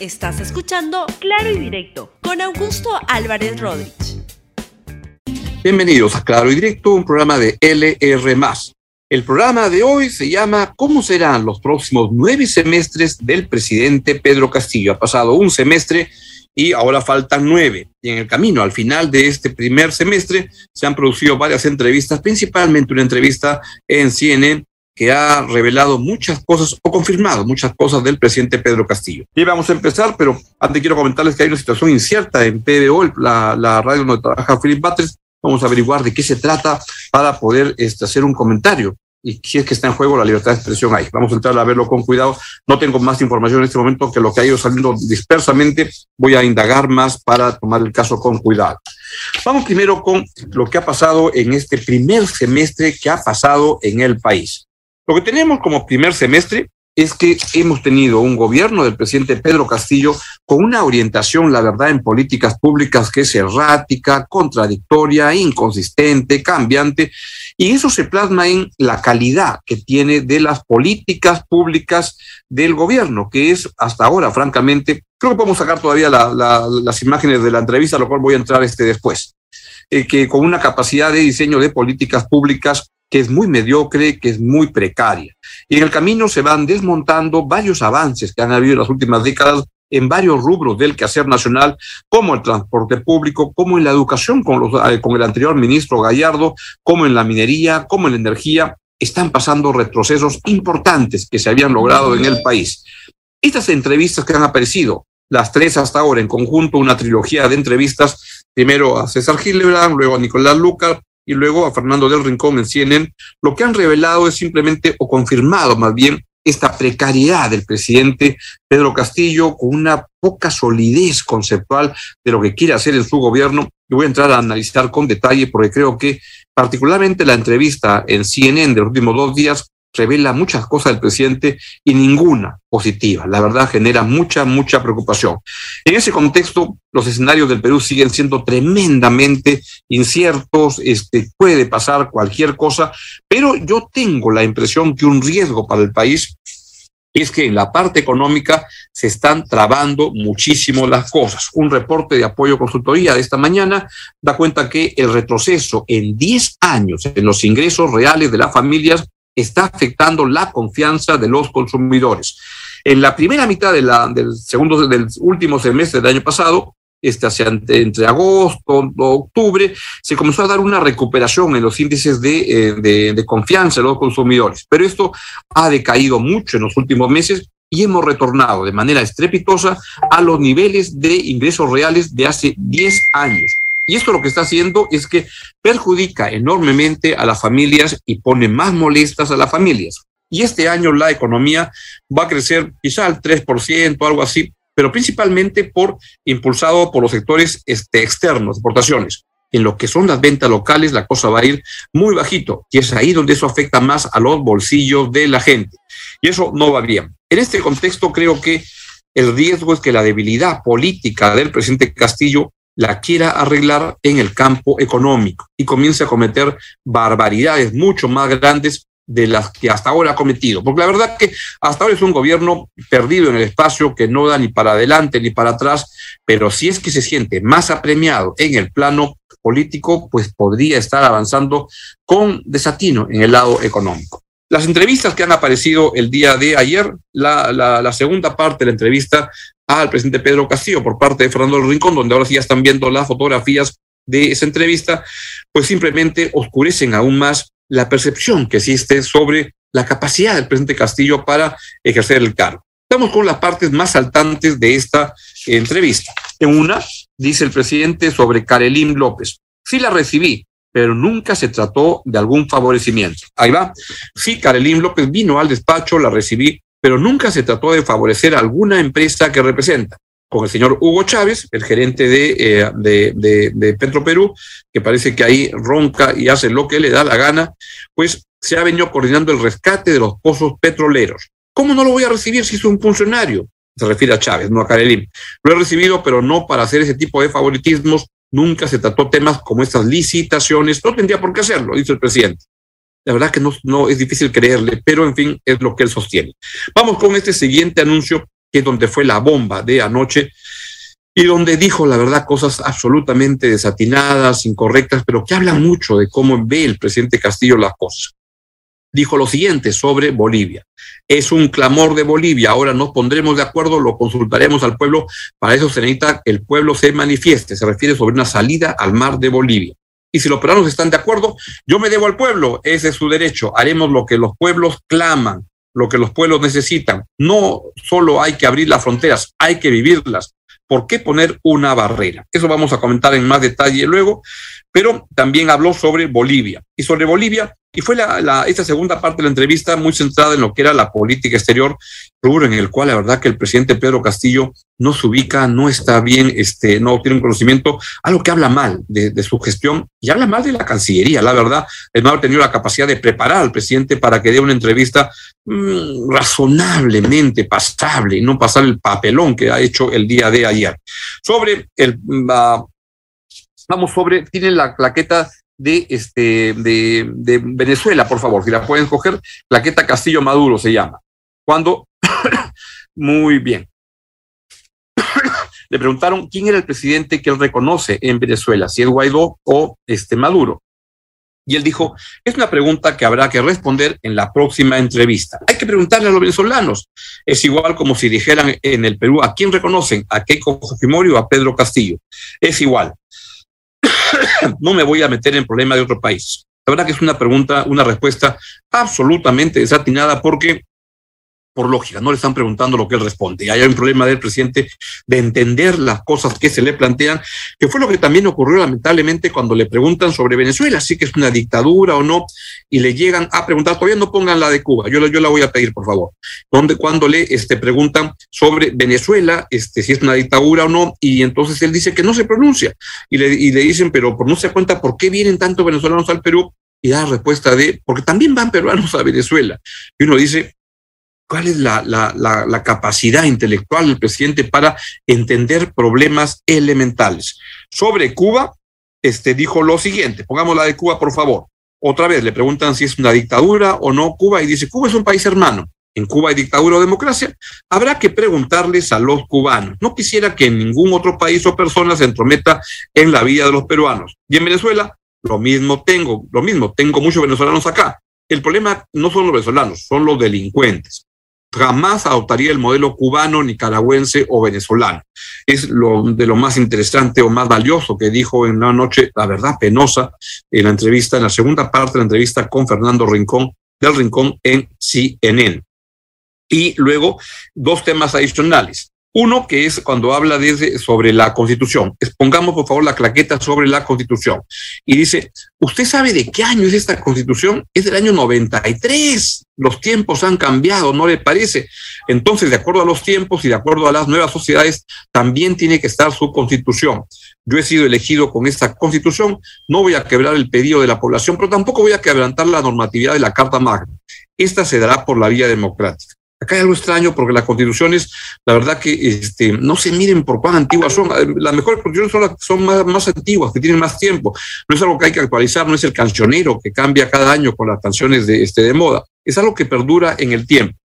Estás escuchando Claro y Directo con Augusto Álvarez Rodríguez. Bienvenidos a Claro y Directo, un programa de LR. El programa de hoy se llama ¿Cómo serán los próximos nueve semestres del presidente Pedro Castillo? Ha pasado un semestre y ahora faltan nueve. Y en el camino, al final de este primer semestre, se han producido varias entrevistas, principalmente una entrevista en CNN que ha revelado muchas cosas o confirmado muchas cosas del presidente Pedro Castillo. Y vamos a empezar, pero antes quiero comentarles que hay una situación incierta en PBO, la, radio donde trabaja Philip Batres. Vamos a averiguar de qué se trata para poder este, hacer un comentario y si es que está en juego la libertad de expresión ahí. Vamos a entrar a verlo con cuidado. No tengo más información en este momento que lo que ha ido saliendo dispersamente. Voy a indagar más para tomar el caso con cuidado. Vamos primero con lo que ha pasado en este primer semestre que ha pasado en el país. Lo que tenemos como primer semestre es que hemos tenido un gobierno del presidente Pedro Castillo con una orientación, la verdad, en políticas públicas que es errática, contradictoria, inconsistente, cambiante, y eso se plasma en la calidad que tiene de las políticas públicas del gobierno, que es hasta ahora, francamente, creo que podemos sacar todavía las imágenes de la entrevista, a lo cual voy a entrar este después, eh, que con una capacidad de diseño de políticas públicas que es muy mediocre, que es muy precaria. Y en el camino se van desmontando varios avances que han habido en las últimas décadas en varios rubros del quehacer nacional, como el transporte público, como en la educación eh, con el anterior ministro Gallardo, como en la minería, como en la energía, están pasando retrocesos importantes que se habían logrado en el país. Estas entrevistas que han aparecido, las tres hasta ahora en conjunto, una trilogía de entrevistas, primero a César Gillibrand, luego a Nicolás Lucar, y luego a Fernando del Rincón en CNN, lo que han revelado es simplemente, o confirmado más bien, esta precariedad del presidente Pedro Castillo con una poca solidez conceptual de lo que quiere hacer en su gobierno. Y voy a entrar a analizar con detalle porque creo que particularmente la entrevista en CNN de los últimos dos días revela muchas cosas del presidente y ninguna positiva. La verdad genera mucha, mucha preocupación. En ese contexto, los escenarios del Perú siguen siendo tremendamente inciertos, este, puede pasar cualquier cosa, pero yo tengo la impresión que un riesgo para el país es que en la parte económica se están trabando muchísimo las cosas. Un reporte de apoyo consultoría de esta mañana da cuenta que el retroceso en 10 años en los ingresos reales de las familias está afectando la confianza de los consumidores. En la primera mitad de la, del segundo, del último semestre del año pasado, este, hacia, entre agosto, octubre, se comenzó a dar una recuperación en los índices de, eh, de, de confianza de los consumidores. Pero esto ha decaído mucho en los últimos meses y hemos retornado de manera estrepitosa a los niveles de ingresos reales de hace 10 años. Y esto lo que está haciendo es que perjudica enormemente a las familias y pone más molestas a las familias. Y este año la economía va a crecer quizá al 3%, algo así, pero principalmente por impulsado por los sectores este, externos, exportaciones. En lo que son las ventas locales, la cosa va a ir muy bajito, y es ahí donde eso afecta más a los bolsillos de la gente. Y eso no va bien. En este contexto, creo que el riesgo es que la debilidad política del presidente Castillo la quiera arreglar en el campo económico y comience a cometer barbaridades mucho más grandes de las que hasta ahora ha cometido. Porque la verdad que hasta ahora es un gobierno perdido en el espacio que no da ni para adelante ni para atrás, pero si es que se siente más apremiado en el plano político, pues podría estar avanzando con desatino en el lado económico. Las entrevistas que han aparecido el día de ayer, la, segunda parte de la entrevista al presidente Pedro Castillo por parte de Fernando Rincón, donde ahora sí ya están viendo las fotografías de esa entrevista, pues simplemente oscurecen aún más la percepción que existe sobre la capacidad del presidente Castillo para ejercer el cargo. Estamos con las partes más saltantes de esta entrevista. En una, dice el presidente sobre Karelín López. Sí la recibí, pero nunca se trató de algún favorecimiento. Ahí va. Sí, Karelín López vino al despacho, la recibí, pero nunca se trató de favorecer a alguna empresa que representa. Con el señor Hugo Chávez, el gerente de, eh, de, de, de Petro Perú, que parece que ahí ronca y hace lo que le da la gana, pues se ha venido coordinando el rescate de los pozos petroleros. ¿Cómo no lo voy a recibir si es un funcionario? Se refiere a Chávez, no a Karelín. Lo he recibido, pero no para hacer ese tipo de favoritismos. Nunca se trató temas como estas licitaciones. No tendría por qué hacerlo, dice el presidente. La verdad que no, no es difícil creerle, pero en fin, es lo que él sostiene. Vamos con este siguiente anuncio que es donde fue la bomba de anoche, y donde dijo, la verdad, cosas absolutamente desatinadas, incorrectas, pero que hablan mucho de cómo ve el presidente Castillo las cosas. Dijo lo siguiente sobre Bolivia. Es un clamor de Bolivia. Ahora nos pondremos de acuerdo, lo consultaremos al pueblo. Para eso se necesita que el pueblo se manifieste. Se refiere sobre una salida al mar de Bolivia. Y si los peruanos están de acuerdo, yo me debo al pueblo. Ese es su derecho. Haremos lo que los pueblos claman lo que los pueblos necesitan. No solo hay que abrir las fronteras, hay que vivirlas. ¿Por qué poner una barrera? Eso vamos a comentar en más detalle luego, pero también habló sobre Bolivia. Y sobre Bolivia, y fue la, esta segunda parte de la entrevista muy centrada en lo que era la política exterior, rubro en el cual la verdad que el presidente Pedro Castillo no se ubica, no está bien, este, no tiene un conocimiento, algo que habla mal de, su gestión y habla mal de la Cancillería, la verdad, el no haber tenido la capacidad de preparar al presidente para que dé una entrevista mm, razonablemente pasable y no pasar el papelón que ha hecho el día de ayer. Sobre el... Uh, vamos sobre, tienen la claqueta de, este, de, Venezuela, por favor, si la pueden coger, plaqueta Castillo Maduro se llama. Cuando, muy bien. Le preguntaron quién era el presidente que él reconoce en Venezuela, si es Guaidó o este Maduro. Y él dijo, es una pregunta que habrá que responder en la próxima entrevista. Hay que preguntarle a los venezolanos. Es igual como si dijeran en el Perú, ¿a quién reconocen? ¿A Keiko Fujimori o a Pedro Castillo? Es igual. no me voy a meter en problema de otro país. La verdad que es una pregunta, una respuesta absolutamente desatinada porque por lógica, no le están preguntando lo que él responde. Y hay un problema del presidente de entender las cosas que se le plantean, que fue lo que también ocurrió lamentablemente cuando le preguntan sobre Venezuela, si que es una dictadura o no, y le llegan a preguntar, todavía no pongan la de Cuba, yo, yo la voy a pedir, por favor, donde cuando le este, preguntan sobre Venezuela, este, si es una dictadura o no, y entonces él dice que no se pronuncia, y le, y le dicen, pero no se cuenta por qué vienen tantos venezolanos al Perú, y da respuesta de, porque también van peruanos a Venezuela. Y uno dice, cuál es la, capacidad intelectual del presidente para entender problemas elementales. Sobre Cuba, este dijo lo siguiente, pongamos la de Cuba, por favor. Otra vez le preguntan si es una dictadura o no Cuba y dice, Cuba es un país hermano. En Cuba hay dictadura o democracia. Habrá que preguntarles a los cubanos. No quisiera que ningún otro país o persona se entrometa en la vida de los peruanos. Y en Venezuela, lo mismo tengo, lo mismo, tengo muchos venezolanos acá. El problema no son los venezolanos, son los delincuentes jamás adoptaría el modelo cubano, nicaragüense o venezolano. Es lo de lo más interesante o más valioso que dijo en una noche, la verdad, penosa, en la entrevista, en la segunda parte de la entrevista con Fernando Rincón, del Rincón en CNN. Y luego, dos temas adicionales. Uno que es cuando habla de, sobre la constitución. Pongamos por favor la claqueta sobre la constitución. Y dice, ¿usted sabe de qué año es esta constitución? Es del año 93. Los tiempos han cambiado, ¿no le parece? Entonces, de acuerdo a los tiempos y de acuerdo a las nuevas sociedades, también tiene que estar su constitución. Yo he sido elegido con esta constitución, no voy a quebrar el pedido de la población, pero tampoco voy a quebrantar la normatividad de la Carta Magna. Esta se dará por la vía democrática. Acá hay algo extraño porque las constituciones, la verdad que este, no se miren por cuán antiguas son. Las mejores constituciones son las son más, más antiguas, que tienen más tiempo. No es algo que hay que actualizar, no es el cancionero que cambia cada año con las canciones de, este, de moda. Es algo que perdura en el tiempo.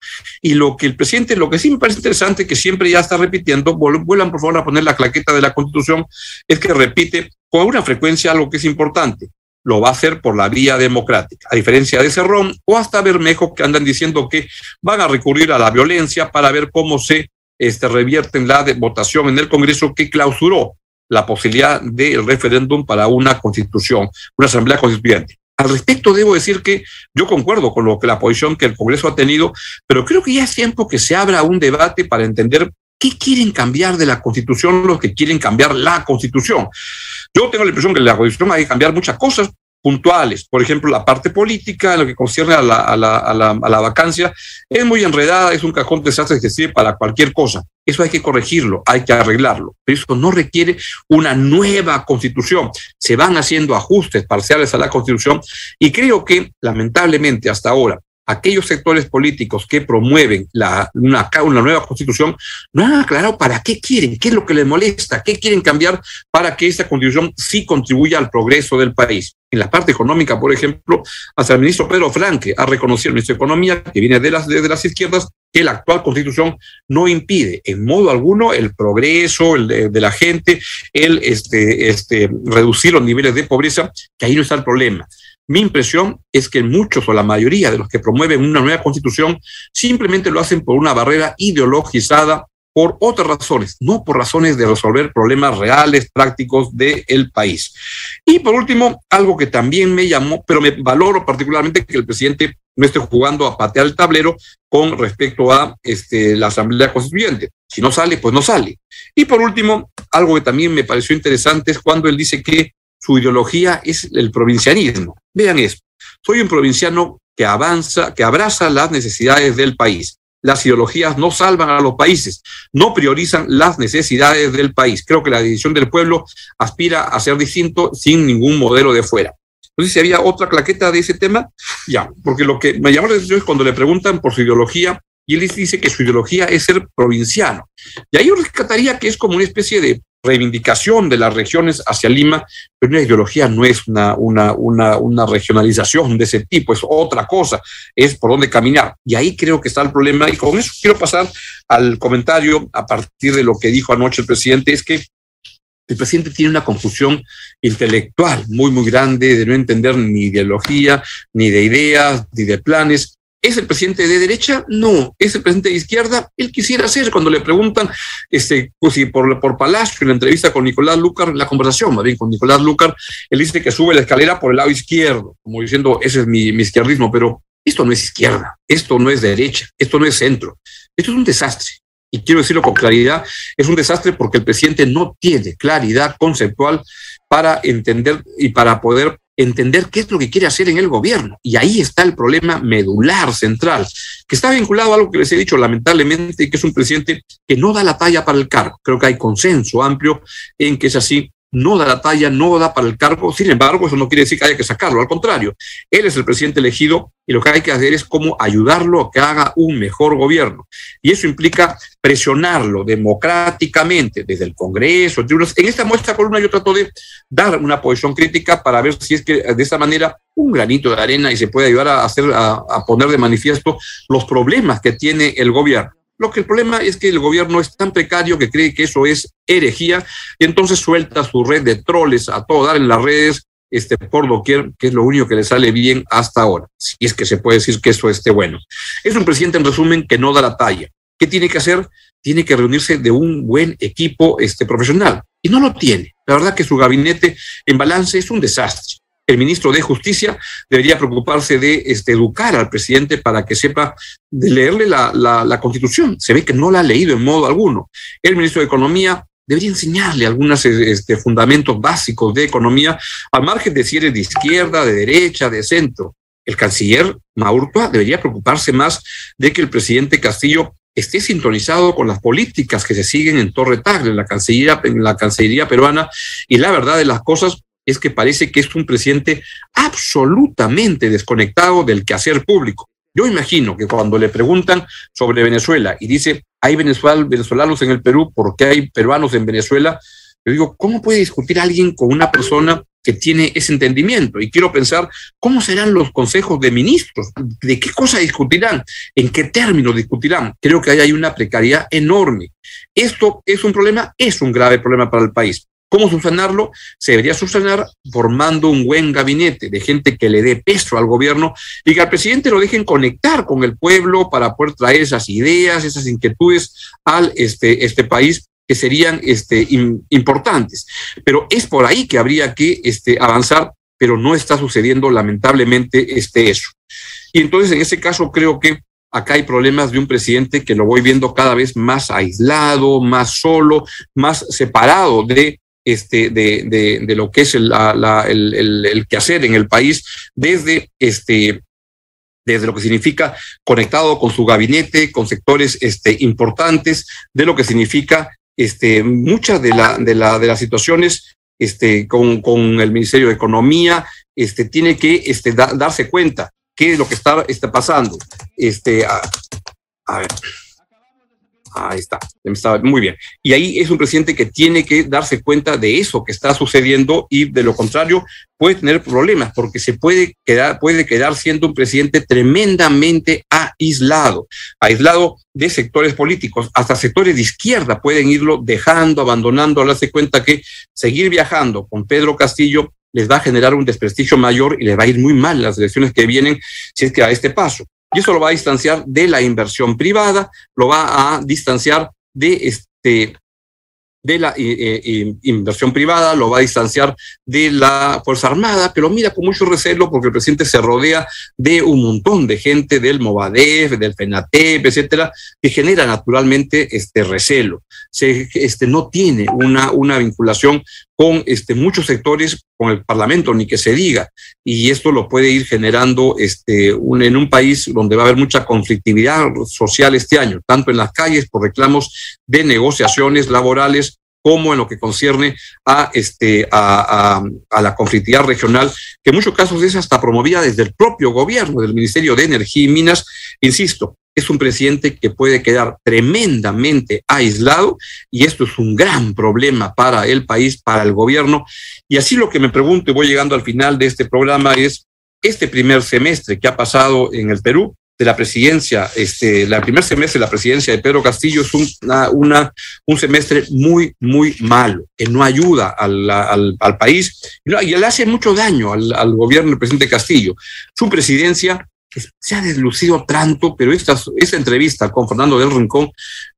Y lo que el presidente, lo que sí me parece interesante, que siempre ya está repitiendo, vuelvan por favor a poner la claqueta de la constitución, es que repite con una frecuencia algo que es importante lo va a hacer por la vía democrática, a diferencia de Cerrón o hasta Bermejo que andan diciendo que van a recurrir a la violencia para ver cómo se este, revierte en la votación en el Congreso que clausuró la posibilidad del referéndum para una constitución, una asamblea constituyente. Al respecto, debo decir que yo concuerdo con lo que la posición que el Congreso ha tenido, pero creo que ya es tiempo que se abra un debate para entender qué quieren cambiar de la Constitución los que quieren cambiar la Constitución. Yo tengo la impresión que la Constitución hay que cambiar muchas cosas puntuales. Por ejemplo, la parte política, en lo que concierne a la, a la, a la, a la vacancia, es muy enredada, es un cajón de desastres que sirve para cualquier cosa. Eso hay que corregirlo, hay que arreglarlo. Pero eso no requiere una nueva constitución. Se van haciendo ajustes parciales a la constitución y creo que, lamentablemente, hasta ahora, aquellos sectores políticos que promueven la, una, nueva constitución no han aclarado para qué quieren, qué es lo que les molesta, qué quieren cambiar para que esta constitución sí contribuya al progreso del país. en la parte económica, por ejemplo, hasta el ministro Pedro Franque ha reconocido el ministro de Economía, que viene de las, de las izquierdas, que la actual constitución no impide en modo alguno el progreso el de, la gente, el este, este, reducir los niveles de pobreza, que ahí no está el problema. Mi impresión es que muchos o la mayoría de los que promueven una nueva constitución simplemente lo hacen por una barrera ideologizada por otras razones, no por razones de resolver problemas reales, prácticos del país. Y por último, algo que también me llamó, pero me valoro particularmente que el presidente no esté jugando a patear el tablero con respecto a este, la Asamblea Constituyente. Si no sale, pues no sale. Y por último, algo que también me pareció interesante es cuando él dice que su ideología es el provincianismo. Vean esto. Soy un provinciano que avanza, que abraza las necesidades del país las ideologías no salvan a los países, no priorizan las necesidades del país. Creo que la decisión del pueblo aspira a ser distinto sin ningún modelo de fuera. Entonces, si había otra claqueta de ese tema, ya, porque lo que me llamó la atención es cuando le preguntan por su ideología y él dice que su ideología es ser provinciano. Y ahí yo rescataría que es como una especie de reivindicación de las regiones hacia Lima, pero una ideología no es una, una, una, una, regionalización de ese tipo, es otra cosa, es por dónde caminar. Y ahí creo que está el problema. Y con eso quiero pasar al comentario a partir de lo que dijo anoche el presidente, es que el presidente tiene una confusión intelectual muy, muy grande de no entender ni ideología, ni de ideas, ni de planes. ¿Es el presidente de derecha? No. ¿Es el presidente de izquierda? Él quisiera ser. Cuando le preguntan, este, pues si por, por Palacio, en la entrevista con Nicolás Lucar, la conversación más bien con Nicolás Lucar, él dice que sube la escalera por el lado izquierdo, como diciendo, ese es mi, mi izquierdismo, pero esto no es izquierda, esto no es derecha, esto no es centro, esto es un desastre. Y quiero decirlo con claridad, es un desastre porque el presidente no tiene claridad conceptual para entender y para poder entender qué es lo que quiere hacer en el gobierno. Y ahí está el problema medular, central, que está vinculado a algo que les he dicho lamentablemente, que es un presidente que no da la talla para el cargo. Creo que hay consenso amplio en que es así no da la talla, no da para el cargo. Sin embargo, eso no quiere decir que haya que sacarlo. Al contrario, él es el presidente elegido y lo que hay que hacer es cómo ayudarlo a que haga un mejor gobierno. Y eso implica presionarlo democráticamente desde el Congreso. En esta muestra columna yo trato de dar una posición crítica para ver si es que de esa manera un granito de arena y se puede ayudar a, hacer, a poner de manifiesto los problemas que tiene el gobierno. Lo que el problema es que el gobierno es tan precario que cree que eso es herejía y entonces suelta su red de troles a todo dar en las redes este, por doquier, que es lo único que le sale bien hasta ahora, si es que se puede decir que eso esté bueno. Es un presidente, en resumen, que no da la talla. ¿Qué tiene que hacer? Tiene que reunirse de un buen equipo este, profesional. Y no lo tiene. La verdad que su gabinete en balance es un desastre el ministro de Justicia debería preocuparse de este, educar al presidente para que sepa de leerle la, Constitución. Se ve que no la ha leído en modo alguno. El ministro de Economía debería enseñarle algunos este, fundamentos básicos de economía, al margen de si eres de izquierda, de derecha, de centro. El canciller Maurtua debería preocuparse más de que el presidente Castillo esté sintonizado con las políticas que se siguen en Torre Tagle, en la Cancillería, en la Cancillería peruana, y la verdad de las cosas es que parece que es un presidente absolutamente desconectado del quehacer público. Yo imagino que cuando le preguntan sobre Venezuela y dice, hay venezolanos en el Perú, ¿por qué hay peruanos en Venezuela? Yo digo, ¿cómo puede discutir alguien con una persona que tiene ese entendimiento? Y quiero pensar, ¿cómo serán los consejos de ministros? ¿De qué cosa discutirán? ¿En qué términos discutirán? Creo que ahí hay una precariedad enorme. Esto es un problema, es un grave problema para el país. ¿Cómo subsanarlo? Se debería subsanar formando un buen gabinete de gente que le dé peso al gobierno y que al presidente lo dejen conectar con el pueblo para poder traer esas ideas, esas inquietudes al este, este país que serían este, importantes. Pero es por ahí que habría que este, avanzar, pero no está sucediendo lamentablemente este, eso. Y entonces en ese caso creo que acá hay problemas de un presidente que lo voy viendo cada vez más aislado, más solo, más separado de este, de, de, lo que es el, la, el, el, quehacer en el país desde, este, desde lo que significa conectado con su gabinete, con sectores este, importantes, de lo que significa este, muchas de, la, de, la, de las situaciones este, con, con el Ministerio de Economía, este, tiene que este, da, darse cuenta qué es lo que está, está pasando. Este, a ver. Ahí está, muy bien. Y ahí es un presidente que tiene que darse cuenta de eso que está sucediendo y de lo contrario puede tener problemas porque se puede quedar, puede quedar siendo un presidente tremendamente aislado, aislado de sectores políticos, hasta sectores de izquierda pueden irlo dejando, abandonando, al darse cuenta que seguir viajando con Pedro Castillo les va a generar un desprestigio mayor y les va a ir muy mal las elecciones que vienen si es que a este paso. Y eso lo va a distanciar de la inversión privada, lo va a distanciar de este de la eh, eh, inversión privada, lo va a distanciar de la Fuerza Armada, pero mira con mucho recelo porque el presidente se rodea de un montón de gente del Movadef, del FENATEP, etcétera, que genera naturalmente este recelo. Se, este, no tiene una, una vinculación con este, muchos sectores, con el Parlamento, ni que se diga. Y esto lo puede ir generando este, en un país donde va a haber mucha conflictividad social este año, tanto en las calles por reclamos de negociaciones laborales como en lo que concierne a, este, a, la conflictividad regional, que en muchos casos es hasta promovida desde el propio gobierno, del Ministerio de Energía y Minas. Insisto, es un presidente que puede quedar tremendamente aislado y esto es un gran problema para el país, para el gobierno. Y así lo que me pregunto y voy llegando al final de este programa es, este primer semestre que ha pasado en el Perú, de la presidencia, este, la primer semestre de la presidencia de Pedro Castillo es una, un semestre muy, muy malo, que no ayuda al, al, país y, y, le hace mucho daño al, al gobierno del presidente Castillo. Su presidencia se ha deslucido tanto, pero esta, esta entrevista con Fernando del Rincón,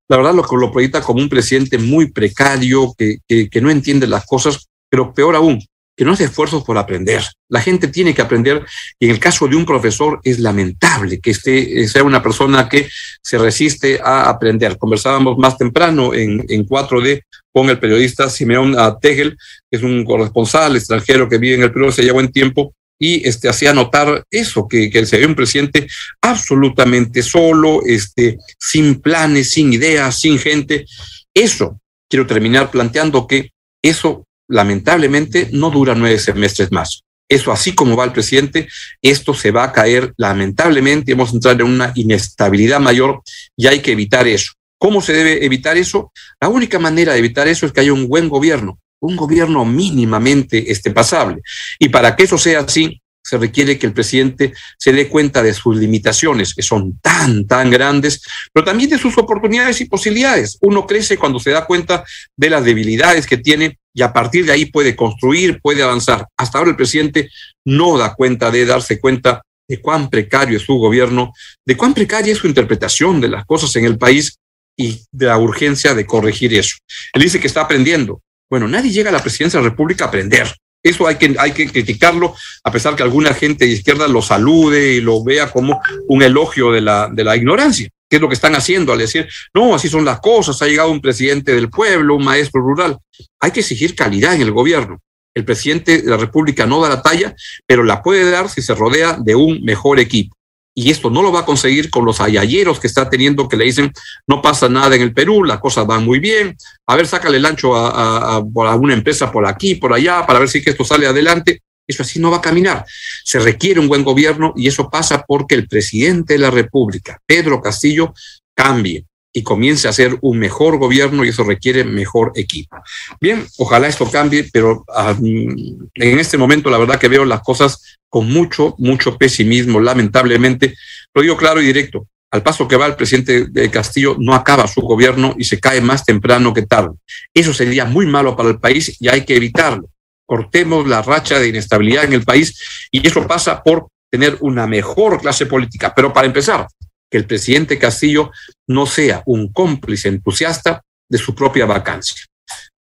la verdad lo, lo proyecta como un presidente muy precario, que, que, no entiende las cosas, pero peor aún, que no hace esfuerzos por aprender. La gente tiene que aprender y en el caso de un profesor es lamentable que esté, sea una persona que se resiste a aprender. Conversábamos más temprano en, en 4D con el periodista Simeón Tegel, que es un corresponsal extranjero que vive en el Perú hace ya buen tiempo, y este, hacía notar eso, que, que se ve un presidente absolutamente solo, este, sin planes, sin ideas, sin gente. Eso quiero terminar planteando que eso lamentablemente no dura nueve semestres más. Eso así como va el presidente, esto se va a caer lamentablemente, hemos entrado en una inestabilidad mayor y hay que evitar eso. ¿Cómo se debe evitar eso? La única manera de evitar eso es que haya un buen gobierno, un gobierno mínimamente este, pasable. Y para que eso sea así, se requiere que el presidente se dé cuenta de sus limitaciones, que son tan, tan grandes, pero también de sus oportunidades y posibilidades. Uno crece cuando se da cuenta de las debilidades que tiene y a partir de ahí puede construir, puede avanzar. Hasta ahora el presidente no da cuenta de darse cuenta de cuán precario es su gobierno, de cuán precaria es su interpretación de las cosas en el país y de la urgencia de corregir eso. Él dice que está aprendiendo. Bueno, nadie llega a la presidencia de la República a aprender. Eso hay que, hay que criticarlo, a pesar que alguna gente de izquierda lo salude y lo vea como un elogio de la, de la ignorancia. ¿Qué es lo que están haciendo al decir, no, así son las cosas, ha llegado un presidente del pueblo, un maestro rural? Hay que exigir calidad en el gobierno. El presidente de la República no da la talla, pero la puede dar si se rodea de un mejor equipo y esto no lo va a conseguir con los ayayeros que está teniendo que le dicen no pasa nada en el Perú, las cosas van muy bien, a ver, sácale el ancho a, a, a, una empresa por aquí, por allá, para ver si que esto sale adelante. Eso así no va a caminar. Se requiere un buen gobierno y eso pasa porque el presidente de la República, Pedro Castillo, cambie y comience a hacer un mejor gobierno y eso requiere mejor equipo. Bien, ojalá esto cambie, pero en este momento la verdad que veo las cosas con mucho, mucho pesimismo, lamentablemente. Lo digo claro y directo. Al paso que va el presidente de Castillo, no acaba su gobierno y se cae más temprano que tarde. Eso sería muy malo para el país y hay que evitarlo. Cortemos la racha de inestabilidad en el país y eso pasa por tener una mejor clase política. Pero para empezar, que el presidente Castillo no sea un cómplice entusiasta de su propia vacancia.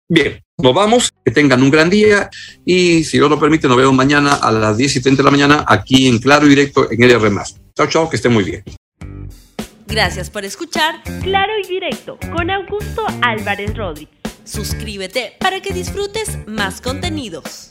Bien, nos vamos, que tengan un gran día y si Dios lo permite, nos vemos mañana a las 10 y 30 de la mañana aquí en Claro y Directo en LR. Chao, chao, que estén muy bien. Gracias por escuchar Claro y Directo con Augusto Álvarez Rodríguez. Suscríbete para que disfrutes más contenidos.